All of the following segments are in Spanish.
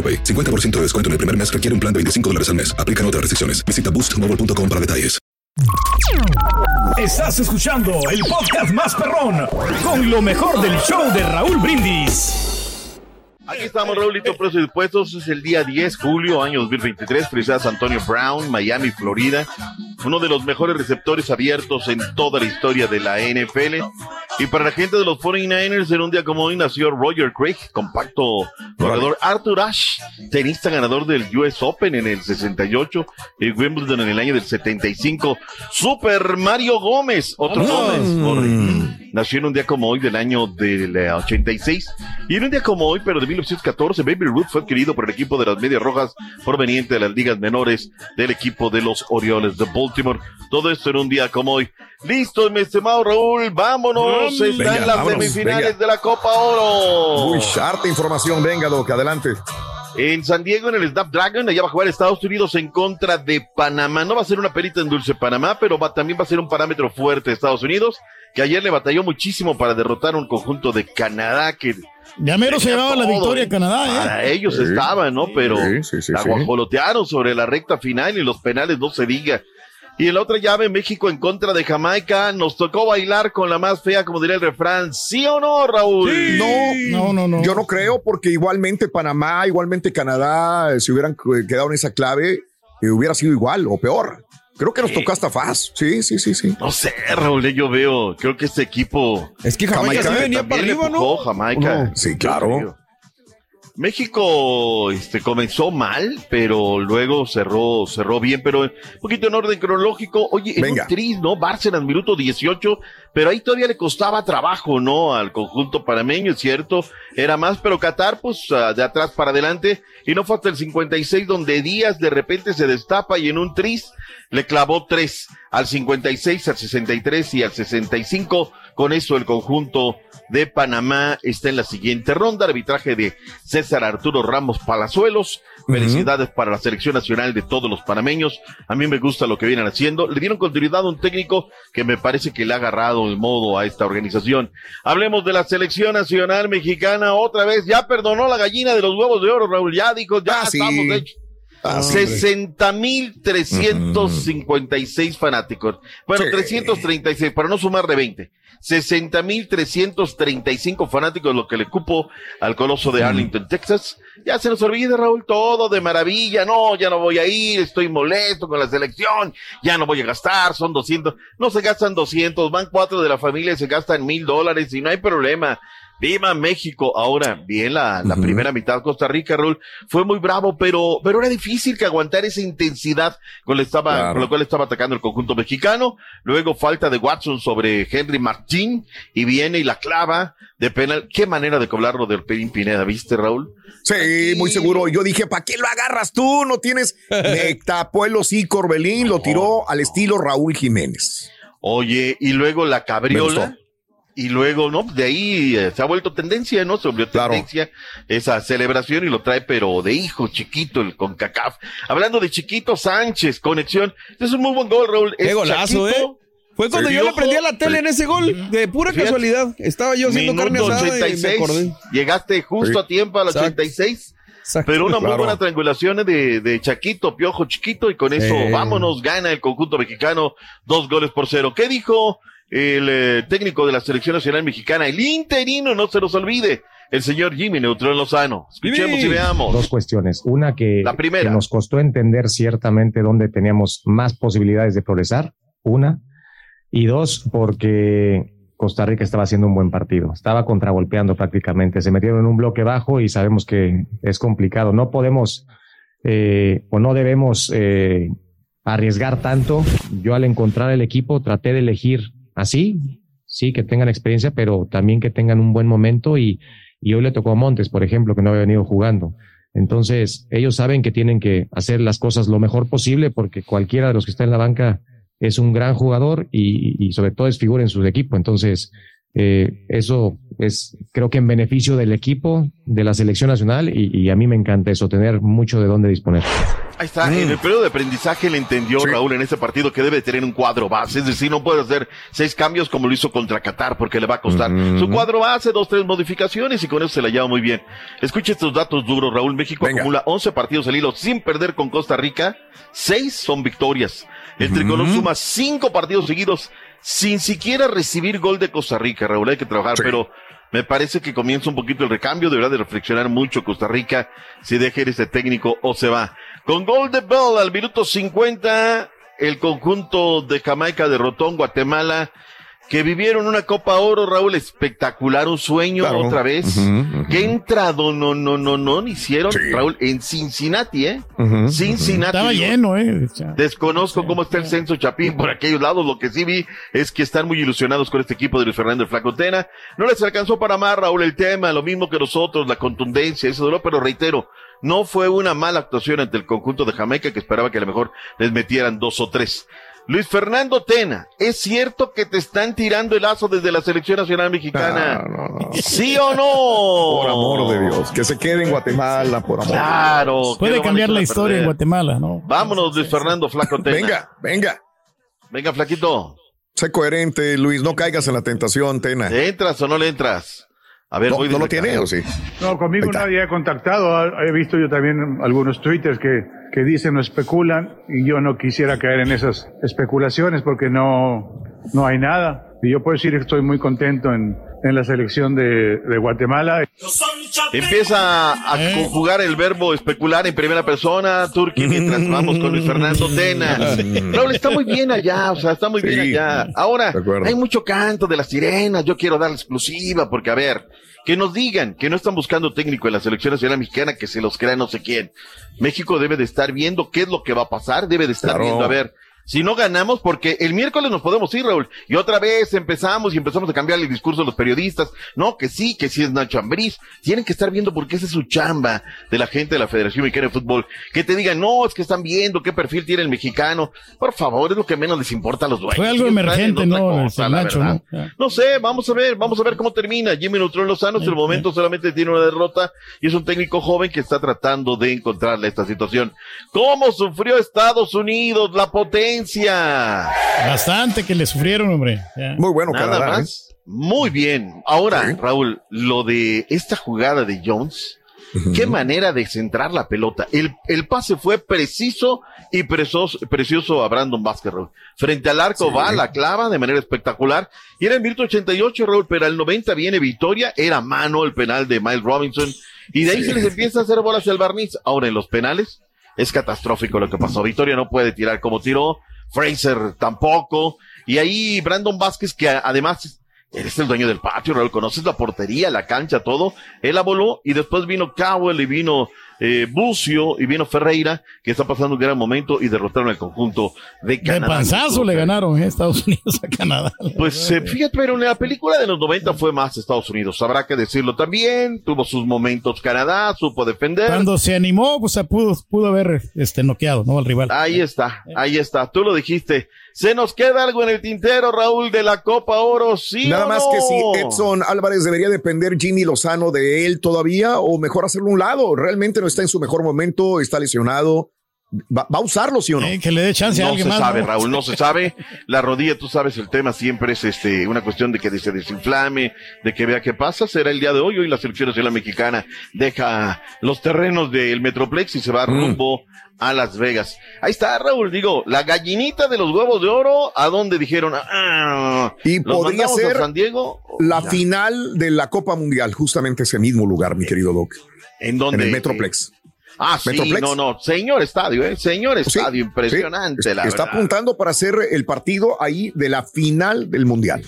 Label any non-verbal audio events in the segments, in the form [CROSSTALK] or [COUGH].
AroPay. 50% de descuento en el primer mes requiere un plan de 25 dólares al mes. Aplican otras restricciones. Visita boostmobile.com para detalles. Estás escuchando el podcast más perrón con lo mejor del show de Raúl Brindis. Aquí estamos, Raulito, presos y dispuestos. Es el día 10 julio, año 2023. Felicidades Antonio Brown, Miami, Florida. Uno de los mejores receptores abiertos en toda la historia de la NFL. Y para la gente de los 49ers, en un día como hoy nació Roger Craig, compacto jugador Arthur Ashe, tenista ganador del US Open en el 68 y Wimbledon en el año del 75. Super Mario Gómez, otro Gómez. por- Nació en un día como hoy del año del eh, 86. Y en un día como hoy, pero de 1914, Baby Ruth fue adquirido por el equipo de las Medias Rojas proveniente de las ligas menores del equipo de los Orioles de Baltimore. Todo esto en un día como hoy. Listo, mi estimado Raúl, vámonos. Están Venga, las vámonos, semifinales venga. de la Copa Oro. Uy, harta información. Venga, Doc, adelante. En San Diego, en el Snapdragon, allá va a jugar Estados Unidos en contra de Panamá. No va a ser una perita en dulce Panamá, pero va, también va a ser un parámetro fuerte de Estados Unidos, que ayer le batalló muchísimo para derrotar a un conjunto de Canadá que Ya mero se llevaba la victoria ¿eh? Canadá, ¿eh? Para ellos Sí. estaba, ¿no? Pero Sí, sí, sí, la sí. guajolotearon sobre la recta final y los penales no se diga. Y en la otra llave, México en contra de Jamaica, nos tocó bailar con la más fea, como diría el refrán. ¿Sí o no, Raúl? No, No, no, no. yo no creo porque igualmente Panamá, igualmente Canadá, eh, si hubieran eh, quedado en esa clave, eh, hubiera sido igual o peor. Creo que nos tocó hasta faz. Sí, sí, sí, sí. No sé, Raúl, yo veo, creo que este equipo Es que Jamaica, Jamaica sí venía para arriba, empujó ¿no? Jamaica. No, sí, claro. México este, comenzó mal, pero luego cerró, cerró bien, pero un poquito en orden cronológico. Oye, en un tris, ¿no? Bárcenas, minuto 18, pero ahí todavía le costaba trabajo, ¿no? Al conjunto panameño, es cierto. Era más, pero Qatar, pues, ah, de atrás para adelante. Y no fue hasta el 56 donde Díaz de repente se destapa y en un tris le clavó tres al 56, al 63 y al 65. Con eso el conjunto de Panamá está en la siguiente ronda. Arbitraje de César Arturo Ramos Palazuelos. Felicidades para la selección nacional de todos los panameños. A mí me gusta lo que vienen haciendo. Le dieron continuidad a un técnico que me parece que le ha agarrado el modo a esta organización. Hablemos de la selección nacional mexicana otra vez. Ya perdonó la gallina de los huevos de oro, Raúl. Ya dijo, ya Ah, sí. estamos hechos. Ah, sí. 60 mil 356 fanáticos. Bueno, Sí. 336, para no sumar de 20. 60 mil 335 fanáticos, lo que le cupo al coloso de Arlington, Texas. Ya se nos olvida, Raúl, todo de maravilla. No, ya no voy a ir, estoy molesto con la selección, ya no voy a gastar, son 200. No se gastan 200, van cuatro de la familia y se gastan mil dólares y no hay problema. Viva México. Ahora, bien, la, la primera mitad Costa Rica, Raúl, fue muy bravo, pero, pero era difícil que aguantar esa intensidad con la, estaba, Claro. con la cual estaba atacando el conjunto mexicano. Luego falta de Watson sobre Henry Martín y viene y la clava de penal. Qué manera de cobrarlo de Orpelín Pineda, ¿viste, Raúl? Sí, muy seguro. Yo dije, ¿para qué lo agarras tú? No tienes. [LAUGHS] Me tapó el hocico Orbelín, lo tiró al estilo Raúl Jiménez. Oye, y luego la Me cabriola. Y luego, ¿no? De ahí eh, se ha vuelto tendencia, ¿no? Se volvió Claro. tendencia esa celebración y lo trae, pero de hijo chiquito, el CONCACAF. Hablando de chiquito Sánchez, conexión. Este es un muy buen gol, Raúl. Qué Es golazo, ¿eh? Fue cuando yo le prendí a la tele en ese gol, de pura Fíjate. casualidad. Estaba yo haciendo carne Minuto asada y me 86. acordé. Llegaste justo a tiempo al Exacto. 86. Exacto. Pero una muy Claro. buena triangulación de, de Chaquito, Piojo Chiquito, y con eso vámonos, gana el conjunto mexicano dos goles por cero. ¿Qué dijo el eh, técnico de la selección nacional mexicana? El interino, no se nos olvide. el señor Jimmy Neutrón Lozano. Escuchemos y veamos. Dos cuestiones. Una que, La primera. que nos costó entender ciertamente dónde teníamos más posibilidades de progresar. Una. Y dos, porque Costa Rica estaba haciendo un buen partido. Estaba contragolpeando prácticamente. Se metieron en un bloque bajo y sabemos que es complicado. No podemos eh, o no debemos eh, arriesgar tanto. Yo al encontrar el equipo traté de elegir así, sí, que tengan experiencia, pero también que tengan un buen momento y, y hoy le tocó a Montes, por ejemplo, que no había venido jugando. Entonces, ellos saben que tienen que hacer las cosas lo mejor posible porque cualquiera de los que está en la banca es un gran jugador y, y sobre todo es figura en su equipo. Entonces, eh, eso es, creo que en beneficio del equipo, de la selección nacional y, y a mí me encanta eso, tener mucho de dónde disponer. Ahí está, en el periodo de aprendizaje le entendió Raúl en ese partido que debe tener un cuadro base, es decir, no puede hacer seis cambios como lo hizo contra Qatar porque le va a costar. Su cuadro base, dos, tres modificaciones y con eso se la lleva muy bien. Escuche estos datos duros, Raúl. México acumula 11 partidos al hilo sin perder con Costa Rica, seis son victorias. El tricolor suma cinco partidos seguidos sin siquiera recibir gol de Costa Rica, Raúl, hay que trabajar, pero me parece que comienza un poquito el recambio, deberá de reflexionar mucho Costa Rica si deja ir ese técnico o se va. Con gol de Bell al minuto 50, el conjunto de Jamaica derrotó a Guatemala, que vivieron una Copa Oro, Raúl, espectacular, un sueño Claro. otra vez. Ujú, ujú. ¿Qué entrado no, no, no, no hicieron, Sí. Raúl? En Cincinnati, ¿eh? Ujú, Cincinnati. Estaba digo, lleno, ¿eh? Desconozco cómo está el censo Chapín por aquellos lados. Lo que sí vi es que están muy ilusionados con este equipo de Luis Fernando el Flacotena. No les alcanzó para más, Raúl, el tema, lo mismo que nosotros, la contundencia, eso duró, pero reitero, no fue una mala actuación ante el conjunto de Jamaica que esperaba que a lo mejor les metieran dos o tres. Luis Fernando Tena, ¿es cierto que te están tirando el lazo desde la selección nacional mexicana? No, no, no. ¿Sí o no? Por amor de Dios. Que se quede en Guatemala, por amor. Claro. ¿qué puede lo van a cambiar la historia en? Guatemala, ¿no? Vámonos, Luis Fernando Flaco Tena. Venga, venga. Venga, Flaquito. Sé coherente, Luis. No caigas en la tentación, Tena. ¿Le entras o no le entras? A ver, ¿No, voy no lo tiene o sí? No, conmigo nadie ha contactado. He visto yo también algunos twitters que, que dicen o especulan y yo no quisiera caer en esas especulaciones porque no, no hay nada. Y yo puedo decir que estoy muy contento en, en la selección de, de Guatemala. Empieza a Eh. conjugar el verbo especular en primera persona, Turki, mientras vamos con Luis Fernando Tena. Raúl, está muy bien allá, o sea, está muy bien allá. Ahora, hay mucho canto de las sirenas, yo quiero dar la exclusiva, porque a ver, que nos digan que no están buscando técnico en la selección nacional mexicana, que se los crea no sé quién. México debe de estar viendo qué es lo que va a pasar, debe de estar Claro. viendo, a ver, si no ganamos, porque el miércoles nos podemos ir, Raúl, y otra vez empezamos y empezamos a cambiar el discurso de los periodistas, no, que sí, que sí es Nacho Ambriz, tienen que estar viendo porque esa es su chamba de la gente de la Federación Mexicana de Fútbol, que te digan, no, es que están viendo qué perfil tiene el mexicano, por favor, es lo que menos les importa a los dueños. Fue algo emergente, ¿no? cosa, El la Nacho. ¿no? No sé, vamos a ver, vamos a ver cómo termina. Jimmy Neutrón Lozano, hasta el momento solamente tiene una derrota y es un técnico joven que está tratando de encontrarle esta situación. ¿Cómo sufrió Estados Unidos, la potencia? Bastante que le sufrieron, hombre. Ya. Muy bueno, Nada Canadá. ¿eh? más. Muy bien. Ahora, Sí. Raúl, lo de esta jugada de Jones, qué manera de centrar la pelota. El, el pase fue preciso y presos- precioso a Brandon Vázquez, Raúl. Frente al arco Sí. va, la clava de manera espectacular. Y era en minuto 88, Raúl, pero al 90 viene Victoria. Era mano el penal de Miles Robinson. Y de ahí se les empieza a hacer bolas el barniz. Ahora en los penales es catastrófico lo que pasó. Victoria no puede tirar como tiró. Fraser tampoco. Y ahí Brandon Vázquez, que además eres el dueño del patio, Raúl, conoces la portería, la cancha, todo. Él la voló y después vino Cowell y vino eh, Bucio y vino Ferreira, que está pasando un gran momento y derrotaron al conjunto de De Canadá. panzazo le ganaron ¿eh? Estados Unidos a Canadá. [LAUGHS] Pues eh, fíjate, pero en la película de los 90 fue más Estados Unidos, habrá que decirlo también. Tuvo sus momentos Canadá, supo defender. Cuando se animó, pues se pudo, pudo haber este, noqueado, ¿no? Al rival. Ahí está, ahí está, tú lo dijiste. Se nos queda algo en el tintero, Raúl, de la Copa Oro, sí. Nada o más no? que si Edson Álvarez debería depender Jimmy Lozano de él todavía o mejor hacerlo a un lado. Realmente no está en su mejor momento, está lesionado. ¿Va, va a usarlo, sí o no? Eh, que le dé chance a No alguien se más. sabe, ¿no? Raúl, no se sabe. La rodilla, tú sabes, el tema siempre es este una cuestión de que se desinflame, de que vea qué pasa. Será el día de hoy. Hoy la selección nacional mexicana deja los terrenos del Metroplex y se va Mm. rumbo a Las Vegas. Ahí está, Raúl. Digo, la gallinita de los huevos de oro, ¿a dónde dijeron? Ah, Y ¿los podría a ser San Diego? La Ya. final de la Copa Mundial, justamente ese mismo lugar, mi querido Doc. ¿En dónde? En el Metroplex. Ah, sí, Metroplex. no, no. Señor estadio, ¿eh? Señor Sí, estadio, impresionante, sí. la Está verdad. apuntando para hacer el partido ahí de la final del Mundial.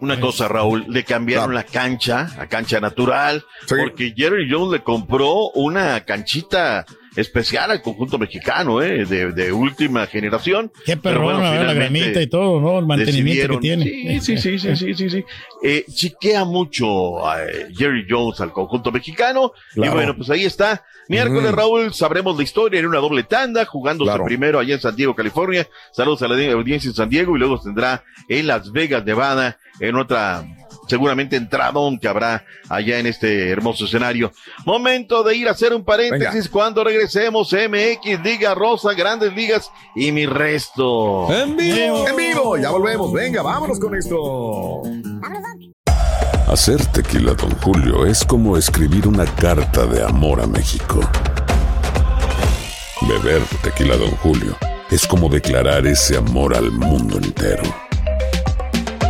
Una cosa, Raúl, le cambiaron Claro. la cancha a cancha natural, porque Jerry Jones le compró una canchita especial al conjunto mexicano, ¿eh? De, de última generación. Qué perrón, bueno, a ver, la gramita y todo, ¿no? El mantenimiento que tiene. Sí, sí, sí, sí, sí, sí, sí. Eh, chiquea mucho a eh, Jerry Jones al conjunto mexicano. Claro. Y bueno, pues ahí está. Miércoles, Mm. Raúl, sabremos la historia en una doble tanda, jugándose Claro. primero allá en San Diego, California. Saludos a la audiencia en San Diego y luego tendrá en Las Vegas, Nevada, en otra seguramente entradón que habrá allá en este hermoso escenario. Momento de ir a hacer un paréntesis Venga. cuando regresemos MX, Liga Rosa, Grandes Ligas y mi resto. En vivo. En vivo, ya volvemos. Venga, vámonos con esto. Hacer tequila, Don Julio, es como escribir una carta de amor a México. Beber tequila, Don Julio, es como declarar ese amor al mundo entero.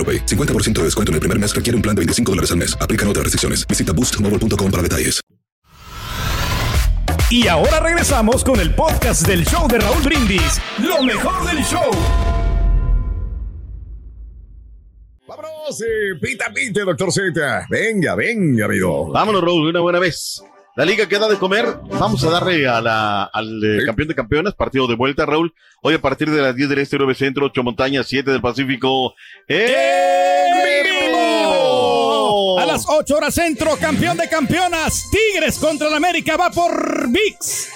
AroPay. 50% de descuento en el primer mes requiere un plan de 25 dólares al mes. Aplican otras restricciones. Visita boostmobile.com para detalles. Y ahora regresamos con el podcast del show de Raúl Brindis. Lo mejor del show. Vámonos, eh, pita, pita, doctor Z. Venga, venga, amigo. Vámonos, Raúl, de una buena vez. La liga queda de comer. Vamos a darle a la, al eh, Sí. campeón de campeones, partido de vuelta, Raúl. Hoy a partir de las 10 del este, 9 centro, 8 montañas, 7 del Pacífico. ¡En vivo! A las 8 horas centro, campeón de campeonas. Tigres contra el América va por VIX.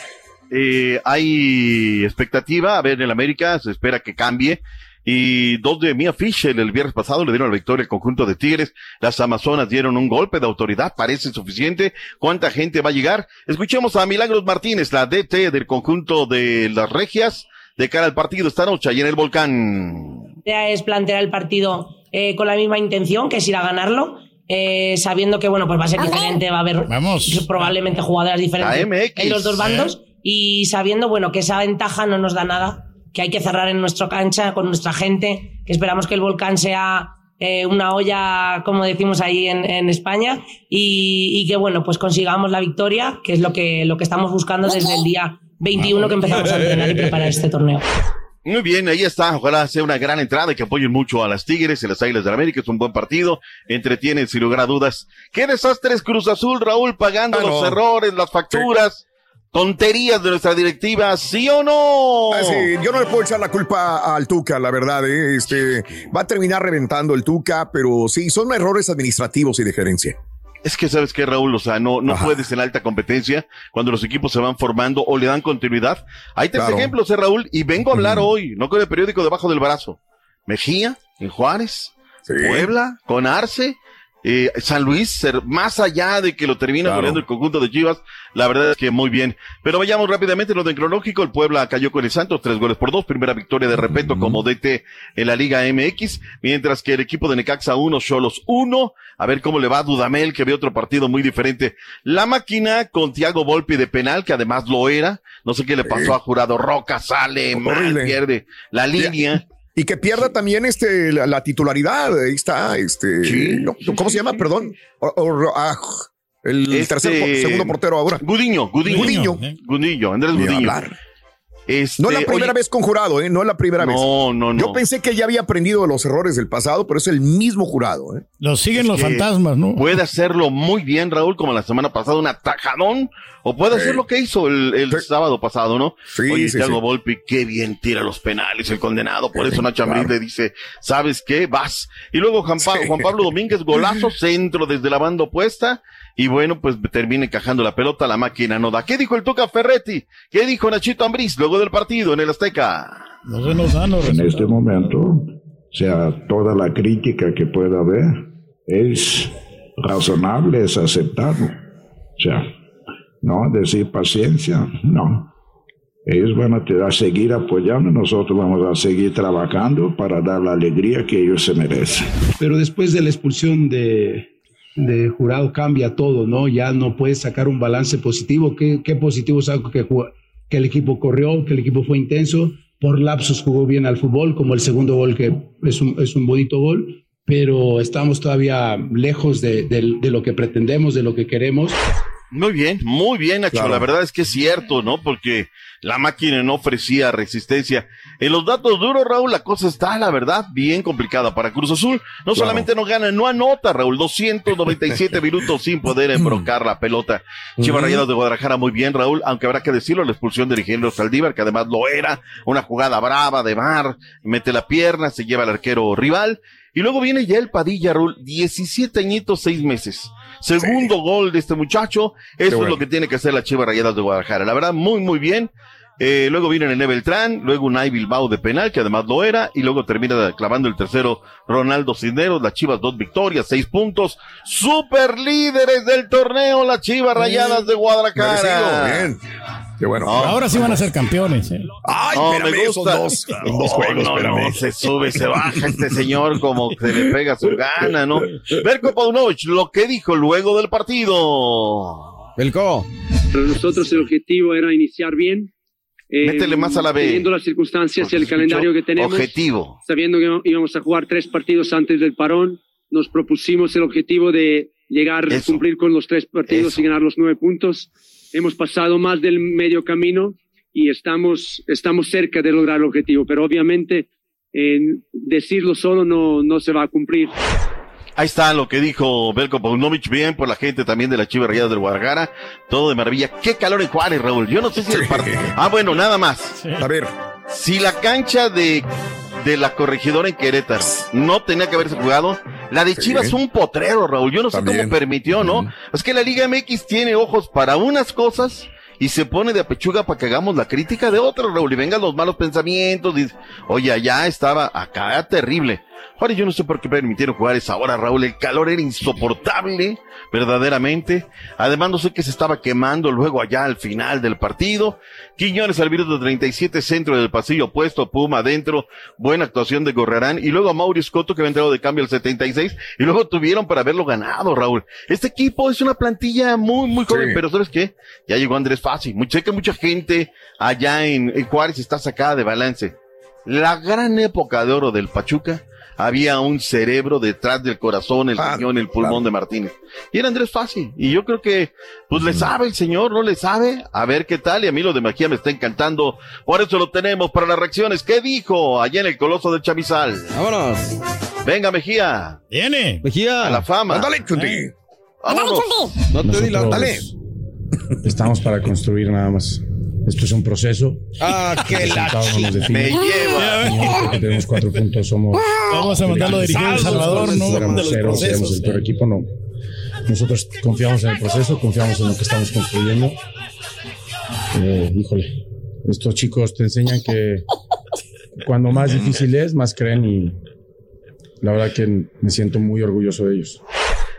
Eh, hay expectativa, a ver, en el América se espera que cambie. Y dos de Mia Fisher el viernes pasado le dieron la victoria al conjunto de Tigres. Las Amazonas dieron un golpe de autoridad, parece suficiente. ¿Cuánta gente va a llegar? Escuchemos a Milagros Martínez, la DT del conjunto de las Regias, de cara al partido esta noche allá en el volcán. idea es plantear el partido eh, con la misma intención, que es ir a ganarlo, eh, sabiendo que bueno, pues va a ser diferente, va a haber Vamos. probablemente jugadoras diferentes en los dos bandos, y sabiendo bueno que esa ventaja no nos da nada, que hay que cerrar en nuestra cancha con nuestra gente, que esperamos que el volcán sea eh, una olla, como decimos ahí en, en España, y, y que bueno, pues consigamos la victoria, que es lo que, lo que estamos buscando desde el día 21 que empezamos a entrenar y preparar este torneo. Muy bien, ahí está. Ojalá sea una gran entrada y que apoyen mucho a las Tigres y las Águilas del América. Es un buen partido. Entretienen sin lugar a dudas. ¿Qué desastres Cruz Azul, Raúl, pagando Ah, los errores, las facturas, tonterías de nuestra directiva? ¿Sí o no? Ah, sí, yo no le puedo echar la culpa al Tuca, la verdad. ¿eh? Este, va a terminar reventando el Tuca, pero sí, son errores administrativos y de gerencia. Es que sabes que Raúl, o sea, no, no Ajá. puedes en alta competencia cuando los equipos se van formando o le dan continuidad. Hay tres Claro. ejemplos, eh, Raúl, y vengo a hablar hoy, no con el periódico debajo del brazo. Mejía, en Juárez, Sí. Puebla, con Arce, eh, San Luis, ser- más allá de que lo termina Claro. goleando el conjunto de Chivas, la verdad es que muy bien. Pero vayamos rápidamente en lo de cronológico, el Puebla cayó con el Santos, tres goles por dos, primera victoria de repeto como DT en la Liga MX, mientras que el equipo de Necaxa uno, Cholos uno, a ver cómo le va a Dudamel, que ve otro partido muy diferente. La máquina con Tiago Volpi de penal, que además lo era, no sé qué le pasó a Jurado Roca, sale, mal, pierde la línea. Y que pierda también este, la, la titularidad. Ahí está, este. Sí. no, ¿Cómo se llama? Perdón. O- o- ah, el Este- tercer, segundo portero ahora. Gudiño, Gudiño. Gudiño. Gudiño, Andrés Gudiño. hablar. Este, No es la primera oye, vez con jurado, ¿eh? No es la primera vez. No, no, no. Yo pensé que ya había aprendido de los errores del pasado, pero es el mismo jurado, ¿eh? Los siguen Es los fantasmas, ¿no? Puede hacerlo muy bien, Raúl, como la semana pasada, un atajadón, o puede hacer lo que hizo el, el sábado pasado, ¿no? Sí, Oye, sí, Thiago sí. Volpi, qué bien tira los penales, el condenado, por eso Nacho Ambriz le dice, ¿sabes qué? Vas. Y luego Juan, Pa- Juan Pablo Domínguez, golazo, [LAUGHS] centro desde la banda opuesta, y bueno, pues termina encajando la pelota, la máquina no da. ¿Qué dijo el Tuca Ferretti? ¿Qué dijo Nachito Ambriz luego del partido en el Azteca? No se nos dan los En este momento, o sea, toda la crítica que pueda haber es razonable, es aceptable. O sea, no decir paciencia, no. Ellos van a, te- a seguir apoyando, nosotros vamos a seguir trabajando para dar la alegría que ellos se merecen. Pero después de la expulsión de, de jurado cambia todo, ¿no? Ya no puedes sacar un balance positivo. ¿Qué, qué positivo saco que, que el equipo corrió, que el equipo fue intenso? Por lapsos jugó bien al fútbol, como el segundo gol, que es un, es un bonito gol, pero estamos todavía lejos de, de- de lo que pretendemos, de lo que queremos. Muy bien, muy bien, Nacho. Claro. La verdad es que es cierto, ¿no? Porque la máquina no ofrecía resistencia. En los datos duros, Raúl, la cosa está, la verdad, bien complicada para Cruz Azul. No solamente no gana, no anota, Raúl. 297 [LAUGHS] minutos sin poder embrocar la pelota. Chivas Ujú. Rayadas de Guadalajara, muy bien, Raúl. Aunque habrá que decirlo, la expulsión de Ingeniero Saldívar, que además lo era. Una jugada brava de Mar. Mete la pierna, se lleva al arquero rival. Y luego viene ya el Padilla, Raúl. 17 añitos, 6 meses. Segundo gol de este muchacho. Eso bueno. es lo que tiene que hacer la Chivas Rayadas de Guadalajara. La verdad, muy, muy bien. Eh, luego viene René Beltrán, luego Unai Bilbao de penal, que además lo era, y luego termina clavando el tercero Ronaldo Cisneros, las Chivas dos victorias, seis puntos, super líderes del torneo, las Chivas Rayadas de Guadalajara. Merecido, bien. Qué bueno. Ahora sí van a ser campeones. ¿eh? Ay, No, espérame, me esos gusta. dos, [LAUGHS] dos juegos, no, se sube, se baja este señor como que le pega su gana, ¿no? Berko Paunovic, lo que dijo luego del partido. Belko. Para nosotros el objetivo era iniciar bien. Eh, Métele más a la B. Teniendo las circunstancias y el calendario que tenemos. Objetivo. Sabiendo que íbamos a jugar tres partidos antes del parón, nos propusimos el objetivo de llegar a cumplir con los tres partidos y ganar los nueve puntos. Hemos pasado más del medio camino y estamos, estamos cerca de lograr el objetivo, pero obviamente eh, decirlo solo no, no se va a cumplir. Ahí está lo que dijo Belko Paunovic, bien por la gente también de la Chivas Rayadas del Guadalajara, todo de maravilla. Qué calor en Juárez, Raúl. Yo no sé si el partido. Ah, bueno, nada más. A ver. Si la cancha de, de la corregidora en Querétaro no tenía que haberse jugado, la de Sí. Chivas un potrero, Raúl. Yo no sé cómo permitió, ¿no? Es que la Liga MX tiene ojos para unas cosas y se pone de apechuga para que hagamos la crítica de otras, Raúl. Y vengan los malos pensamientos. Dice, oye, allá estaba, acá terrible. Juárez, yo no sé por qué permitieron jugar esa hora, Raúl. El calor era insoportable, verdaderamente. Además, no sé qué se estaba quemando luego allá al final del partido. Quiñones al minuto 37, centro del pasillo opuesto, Puma adentro. Buena actuación de Gorrarán. Y luego a Mauricio Scotto, que había entrado de cambio al 76. Y luego tuvieron para haberlo ganado, Raúl. Este equipo es una plantilla muy, muy joven, Sí. pero ¿sabes qué? Ya llegó Andrés Fácil. Sé que mucha gente allá en, en Juárez está sacada de balance. La gran época de oro del Pachuca, había un cerebro detrás del corazón, el Ah, riñón, el pulmón de Martínez. Y era Andrés Fácil. Y yo creo que, pues le sabe el señor, no le sabe. A ver qué tal. Y a mí lo de Mejía me está encantando. Por eso lo tenemos para las reacciones. ¿Qué dijo allá en el Coloso del Chamizal? Vámonos. Venga, Mejía. Viene. Mejía. A la fama. Ándale, Chuti. Vámonos. No te di la. Dale. Estamos para construir nada más. Esto es un proceso. Ah, qué la no. Me lleva. Porque tenemos cuatro puntos, somos. Vamos a mandarlo a dirigir El Salvador, ¿no? Los cero, procesos. el peor equipo, no. Nosotros confiamos en el proceso, confiamos en lo que estamos construyendo. Eh, híjole, estos chicos te enseñan que cuando más difícil es, más creen y la verdad que me siento muy orgulloso de ellos.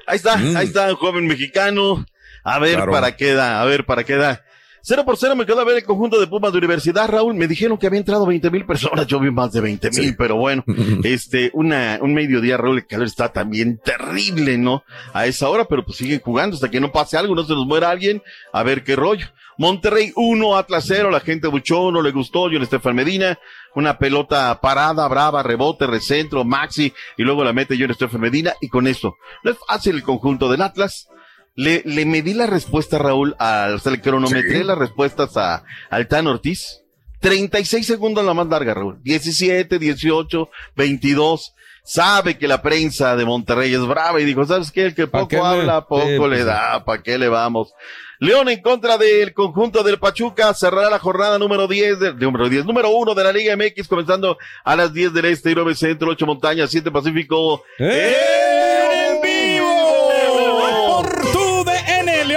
Ahí está, ahí está, un joven mexicano. A ver Claro. para qué da, a ver para qué da. Cero por cero me quedó a ver el conjunto de Pumas de Universidad, Raúl. Me dijeron que había entrado 20 mil personas. Yo vi más de 20 mil, pero bueno, [LAUGHS] este, una, un mediodía, Raúl, el calor está también terrible, ¿no? A esa hora, pero pues siguen jugando hasta que no pase algo, no se nos muera alguien. A ver qué rollo. Monterrey 1, Atlas 0, la gente buchó, no le gustó, John Estefan Medina, una pelota parada, brava, rebote, recentro, Maxi, y luego la mete John Estefan Medina, y con eso, no es fácil el conjunto del Atlas. Le, le medí la respuesta, Raúl, al, o sea, le cronometré Sí. las respuestas a, al Tan Ortiz. 36 segundos la más larga, Raúl. 17, 18, 22. Sabe que la prensa de Monterrey es brava y dijo, ¿sabes qué? El que ¿Pa' poco le- habla, poco pues le da. ¿Para qué le vamos? León en contra del conjunto del Pachuca cerrará la jornada número 10, de, número 10, número 1 de la Liga MX, comenzando a las 10 del Este, 9 Centro, 8 Montañas, 7 Pacífico. ¡En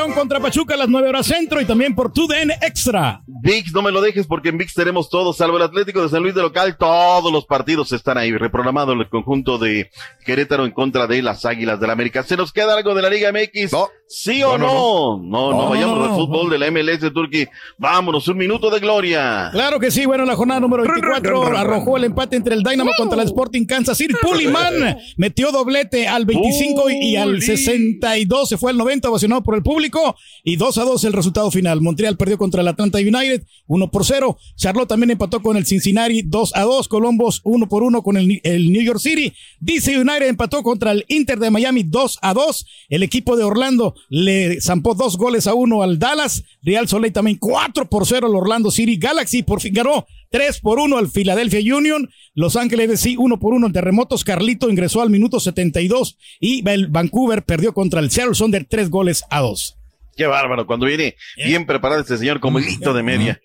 León contra Pachuca a las 9 horas centro y también por tu DN Extra. VIX, no me lo dejes porque en VIX tenemos todo, salvo el Atlético de San Luis de local, todos los partidos están ahí, reprogramado el conjunto de Querétaro en contra de las Águilas del América. ¿Se nos queda algo de la Liga MX? ¿Sí o no? No, no, No, vayamos no, al no. fútbol de la MLS de Turquía. Vámonos, un minuto de gloria. Claro que sí, bueno, la jornada número 24 arrojó el empate entre el Dynamo contra el Sporting Kansas City. Puliman [LAUGHS] metió doblete al 25 y, y al 62 se fue al 90, ovacionado por el público y 2 a 2 el resultado final. Montreal perdió contra el Atlanta United 1 por 0. Charlotte también empató con el Cincinnati 2 a 2. Columbus 1 por 1 con el, el New York City. DC United empató contra el Inter de Miami 2 a 2. El equipo de Orlando le zampó dos goles a uno al Dallas. Real Soleil también 4 por 0 al Orlando City Galaxy. Por fin ganó 3 por 1 al Philadelphia Union. Los Ángeles FC 1 por 1 en Terremotos. Carlito ingresó al minuto 72 y el Vancouver perdió contra el Seattle Sonder 3 goles a 2. Qué bárbaro, cuando viene bien preparado este señor como hilito de media.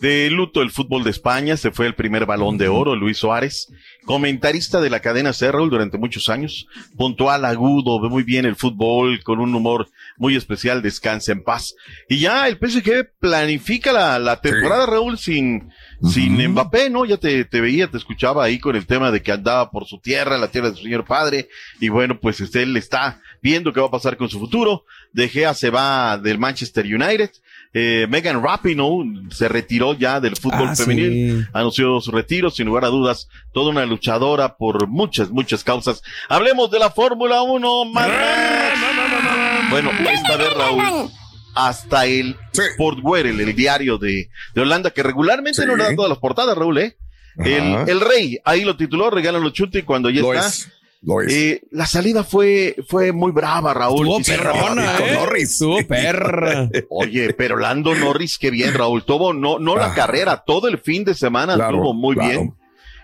De luto el fútbol de España, se fue el primer balón de oro, Luis Suárez, comentarista de la cadena Cerrol durante muchos años, puntual, agudo, ve muy bien el fútbol, con un humor muy especial, descansa en paz. Y ya el PSG planifica la, la temporada, Raúl, sin, sin Mbappé, ¿no? Ya te, te veía, te escuchaba ahí con el tema de que andaba por su tierra, la tierra de su señor padre, y bueno, pues este, él está viendo qué va a pasar con su futuro. De Gea se va del Manchester United. Eh, Megan Rapinoe se retiró ya del fútbol Ah, femenil, sí. anunció su retiro, sin lugar a dudas, toda una luchadora por muchas, muchas causas. Hablemos de la Fórmula 1, Bueno, esta vez Raúl, hasta el Sportwear, el, el diario de, de Holanda, que regularmente no le da todas las portadas, Raúl, ¿eh? El, rey, ahí lo tituló, regalan los chutes y cuando ya Lo está. es, lo es. eh, la salida fue, fue muy brava, Raúl. Estuvo perrona, ¿eh? Norris. Estuvo perra. [LAUGHS] Oye, pero Lando Norris, qué bien, Raúl. Tuvo no, no la carrera, todo el fin de semana Ah. Claro, estuvo muy claro. bien.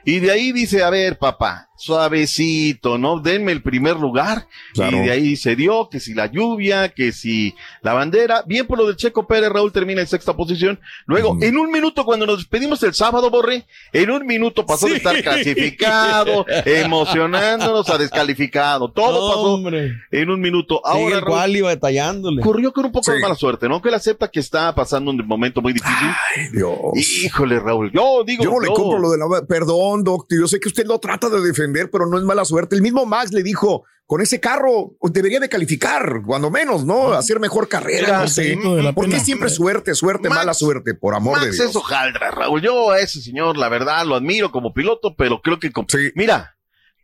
Y de ahí dice, a ver, papá, suavecito, ¿no? Denme el primer lugar. Claro. Y de ahí se dio que si la lluvia, que si la bandera. Bien por lo del Checo Pérez, Raúl termina en sexta posición. Luego, en un minuto, cuando nos despedimos el sábado, Borre, en un minuto pasó de estar clasificado, [LAUGHS] emocionándonos a descalificado. Todo pasó Hombre. en un minuto. Ahora, Raúl, iba detallándole. Ocurrió con un poco de mala suerte, ¿no? Que él acepta que está pasando un momento muy difícil. Ay, Dios. Híjole, Raúl. Yo digo. Yo no le compro lo de la. Perdón, doctor. Yo sé que usted lo trata de defender, pero no es mala suerte. El mismo Max le dijo: con ese carro debería de calificar, cuando menos, ¿no? Hacer mejor carrera. No sé. ¿Por qué siempre suerte, suerte, Max- mala suerte? Por amor de Dios. es hojaldra, Raúl. Yo a ese señor, la verdad, lo admiro como piloto, pero creo que. Sí. Mira.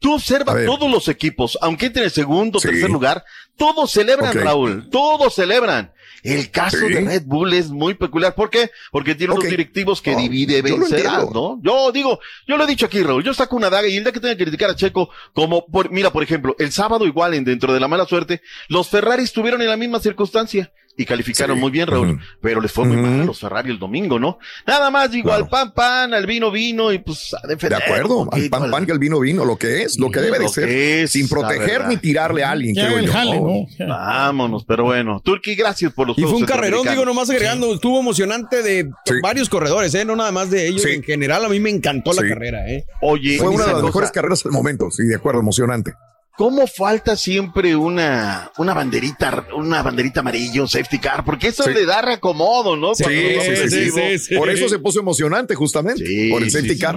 Tú observas todos los equipos, aunque entre en segundo o Sí. tercer lugar, todos celebran. Raúl, todos celebran. El caso Sí. de Red Bull es muy peculiar. ¿Por qué? Porque tiene Ok. unos directivos que No, divide vencerás. ¿no? Yo digo, yo lo he dicho aquí, Raúl, yo saco una daga y el día que tenga que criticar a Checo, como, por, mira, por ejemplo, el sábado igual, en dentro de la mala suerte, los Ferrari estuvieron en la misma circunstancia y calificaron Sí. muy bien, Raúl, pero les fue muy Ujú. mal a los Ferrari el domingo, ¿no? Nada más digo, Claro. al pan pan, al vino vino y pues a De defender. acuerdo, un al pan pan que al vino vino, lo que es, lo que Sí, debe de ser, es, sin proteger ni tirarle a alguien, Ya creo el yo. jale, ¿no? ¿no? Vámonos, pero bueno. Turki, gracias por los Y fue un carrerón, digo, nomás agregando, estuvo emocionante de Sí. varios corredores, ¿eh? No nada más de ellos. Sí. En general, a mí me encantó la carrera, ¿eh? Oye, Fue una de las cosa, mejores carreras del momento, sí, de acuerdo, emocionante. ¿Cómo falta siempre una, una banderita, una banderita amarilla, un safety car? Porque eso Sí. le da reacomodo, ¿no? Sí, sí, sí. Por eso se puso emocionante, justamente, Sí, por el safety sí. car.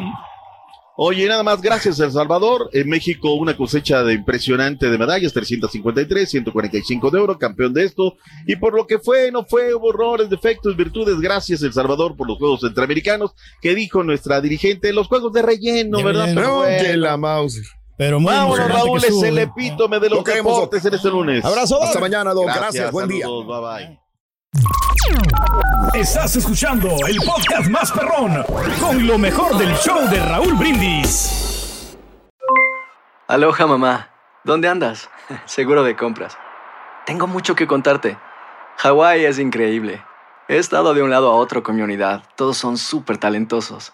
Oye, nada más, gracias El Salvador. En México una cosecha de impresionante de medallas, 353, 145 de oro, campeón de esto. Y por lo que fue, no fue, hubo errores, defectos, virtudes. Gracias El Salvador por los Juegos Centroamericanos, que dijo nuestra dirigente, los Juegos de relleno, De ¿verdad? relleno. Pero No, bueno. que la mouse. Pero muy Vámonos, Raúl, que es el epítome de los Lo queremos, deportes en este lunes. Abrazo, Hasta mañana, Doc. Gracias, buen día. bye bye. Estás escuchando el podcast más perrón con lo mejor del show de Raúl Brindis. Aloha mamá, ¿dónde andas? [LAUGHS] Seguro de compras. Tengo mucho que contarte. Hawái es increíble. He estado de un lado a otro con mi unidad. Todos son súper talentosos.